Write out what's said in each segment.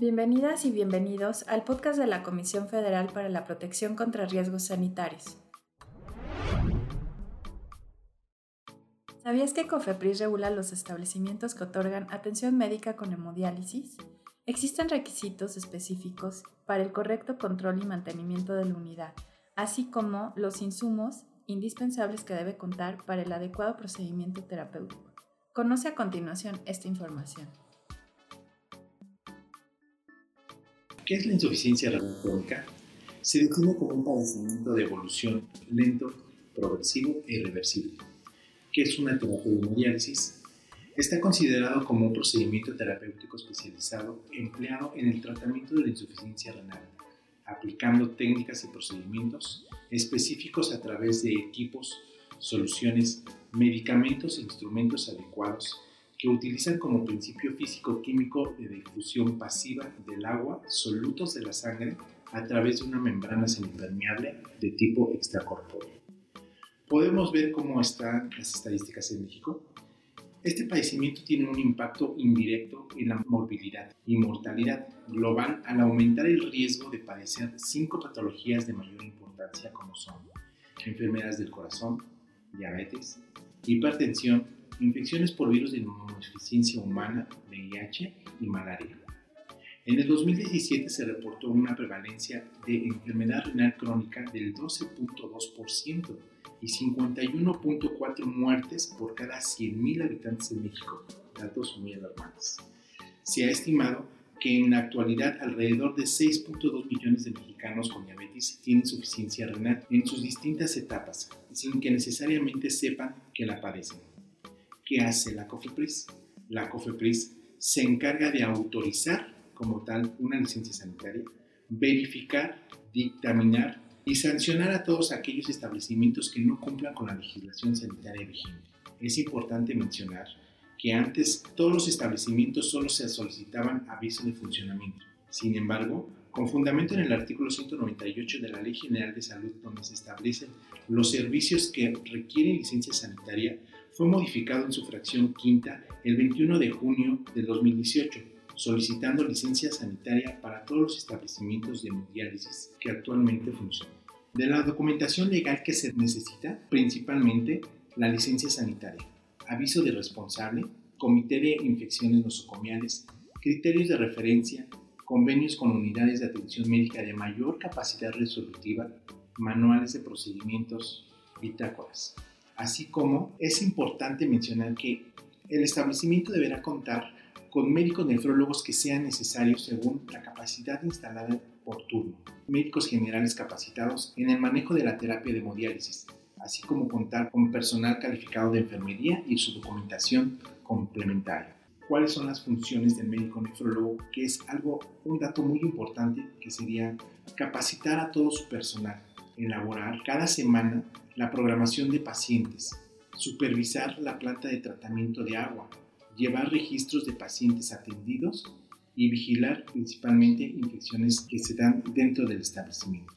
Bienvenidas y bienvenidos al podcast de la Comisión Federal para la Protección contra Riesgos Sanitarios. ¿Sabías que COFEPRIS regula los establecimientos que otorgan atención médica con hemodiálisis? Existen requisitos específicos para el correcto control y mantenimiento de la unidad, así como los insumos indispensables que debe contar para el adecuado procedimiento terapéutico. Conoce a continuación esta información. ¿Qué es la insuficiencia renal crónica? Se define como un padecimiento de evolución lento, progresivo e irreversible. ¿Qué es una hemodiálisis? Está considerado como un procedimiento terapéutico especializado empleado en el tratamiento de la insuficiencia renal, aplicando técnicas y procedimientos específicos a través de equipos, soluciones, medicamentos e instrumentos adecuados que utilizan como principio físico-químico de difusión pasiva del agua solutos de la sangre a través de una membrana semipermeable de tipo extracorpóreo. Podemos ver cómo están las estadísticas en México. Este padecimiento tiene un impacto indirecto en la morbilidad y mortalidad global al aumentar el riesgo de padecer cinco patologías de mayor importancia como son enfermedades del corazón, diabetes, hipertensión, infecciones por virus de inmunodeficiencia humana, VIH y malaria. En el 2017 se reportó una prevalencia de enfermedad renal crónica del 12.2% y 51.4 muertes por cada 100.000 habitantes en México, datos muy alarmantes. Se ha estimado que en la actualidad alrededor de 6.2 millones de mexicanos con diabetes tienen insuficiencia renal en sus distintas etapas, sin que necesariamente sepan que la padecen. ¿Qué hace la COFEPRIS? La COFEPRIS se encarga de autorizar como tal una licencia sanitaria, verificar, dictaminar y sancionar a todos aquellos establecimientos que no cumplan con la legislación sanitaria vigente. Es importante mencionar que antes todos los establecimientos solo se solicitaban aviso de funcionamiento. Sin embargo, con fundamento en el artículo 198 de la Ley General de Salud, donde se establecen los servicios que requieren licencia sanitaria, fue modificado en su fracción quinta el 21 de junio del 2018, solicitando licencia sanitaria para todos los establecimientos de hemodiálisis que actualmente funcionan. De la documentación legal que se necesita, principalmente la licencia sanitaria, aviso de responsable, comité de infecciones nosocomiales, criterios de referencia, convenios con unidades de atención médica de mayor capacidad resolutiva, manuales de procedimientos, bitácoras así como es importante mencionar que el establecimiento deberá contar con médicos nefrólogos que sean necesarios según la capacidad instalada por turno, médicos generales capacitados en el manejo de la terapia de hemodiálisis, así como contar con personal calificado de enfermería y su documentación complementaria. ¿Cuáles son las funciones del médico nefrólogo? Que es algo, un dato muy importante que sería capacitar a todo su personal, elaborar cada semana la programación de pacientes, supervisar la planta de tratamiento de agua, llevar registros de pacientes atendidos y vigilar principalmente infecciones que se dan dentro del establecimiento.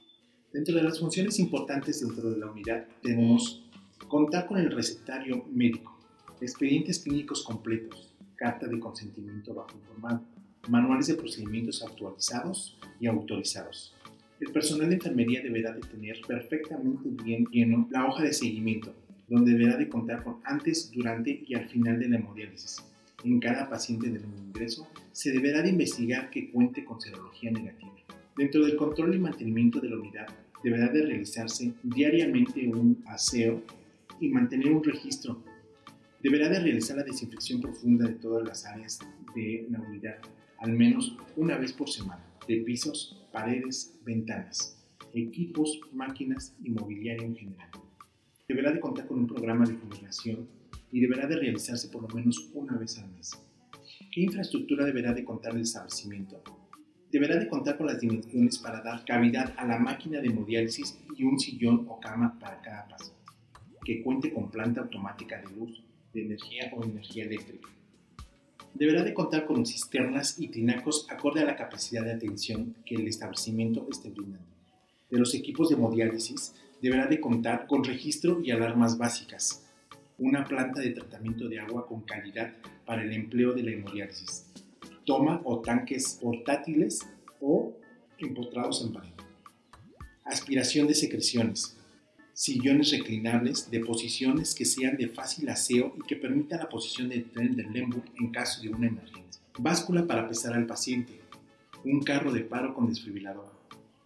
Dentro de las funciones importantes dentro de la unidad tenemos contar con el recetario médico, expedientes clínicos completos, carta de consentimiento bajo informado, manuales de procedimientos actualizados y autorizados, el personal de enfermería deberá de tener perfectamente bien lleno la hoja de seguimiento, donde deberá de contar con antes, durante y al final de la hemodiálisis. En cada paciente del ingreso se deberá de investigar que cuente con serología negativa. Dentro del control y mantenimiento de la unidad deberá de realizarse diariamente un aseo y mantener un registro. Deberá de realizar la desinfección profunda de todas las áreas de la unidad, al menos una vez por semana de pisos, paredes, ventanas, equipos, máquinas y mobiliario en general. Deberá de contar con un programa de fumigación y deberá de realizarse por lo menos una vez al mes. ¿Qué infraestructura deberá de contar el establecimiento? Deberá de contar con las dimensiones para dar cavidad a la máquina de hemodiálisis y un sillón o cama para cada paciente, que cuente con planta automática de luz, de energía o energía eléctrica deberá de contar con cisternas y tinacos acorde a la capacidad de atención que el establecimiento esté brindando. De los equipos de hemodiálisis, deberá de contar con registro y alarmas básicas, una planta de tratamiento de agua con calidad para el empleo de la hemodiálisis, toma o tanques portátiles o empotrados en pared. Aspiración de secreciones. Sillones reclinables de posiciones que sean de fácil aseo y que permitan la posición del tren del Lembu en caso de una emergencia. Báscula para pesar al paciente. Un carro de paro con desfibrilador.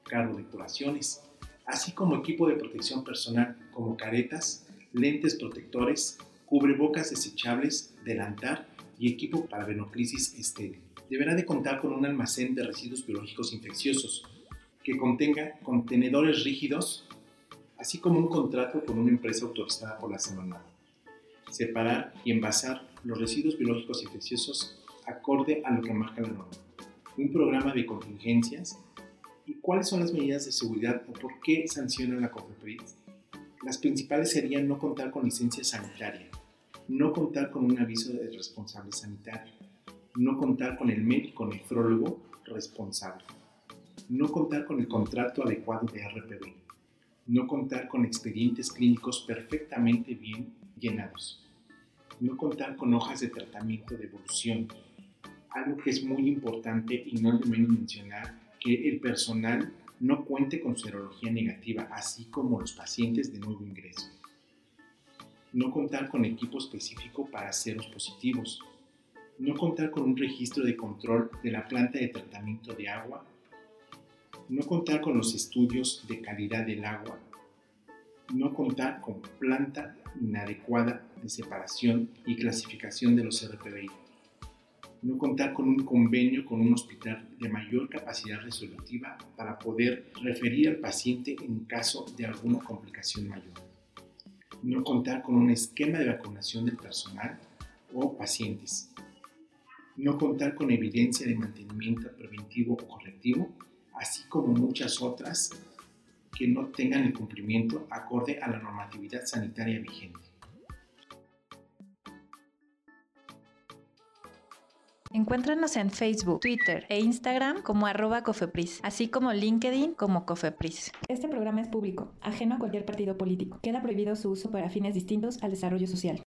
Carro de curaciones. Así como equipo de protección personal como caretas, lentes protectores, cubrebocas desechables, delantar y equipo para venoclisis estéril. Deberá de contar con un almacén de residuos biológicos infecciosos que contenga contenedores rígidos, así como un contrato con una empresa autorizada por la semana. Separar y envasar los residuos biológicos infecciosos acorde a lo que marca la norma. Un programa de contingencias y cuáles son las medidas de seguridad o por qué sanciona la COFEPRIS. Las principales serían no contar con licencia sanitaria, no contar con un aviso de responsable sanitario, no contar con el médico nefrólogo responsable, no contar con el contrato adecuado de RPB, no contar con expedientes clínicos perfectamente bien llenados, no contar con hojas de tratamiento de evolución, algo que es muy importante y no es de menos mencionar que el personal no cuente con serología negativa, así como los pacientes de nuevo ingreso. No contar con equipo específico para ceros positivos, no contar con un registro de control de la planta de tratamiento de agua, no contar con los estudios de calidad del agua, no contar con planta inadecuada de separación y clasificación de los RPBI, no contar con un convenio con un hospital de mayor capacidad resolutiva para poder referir al paciente en caso de alguna complicación mayor. No contar con un esquema de vacunación del personal o pacientes, no contar con evidencia de mantenimiento preventivo o correctivo, así como muchas otras que no tengan el cumplimiento acorde a la normatividad sanitaria vigente. Encuéntranos en Facebook, Twitter e Instagram como arroba cofepris, así como LinkedIn como cofepris. Este programa es público, ajeno a cualquier partido político. Queda prohibido su uso para fines distintos al desarrollo social.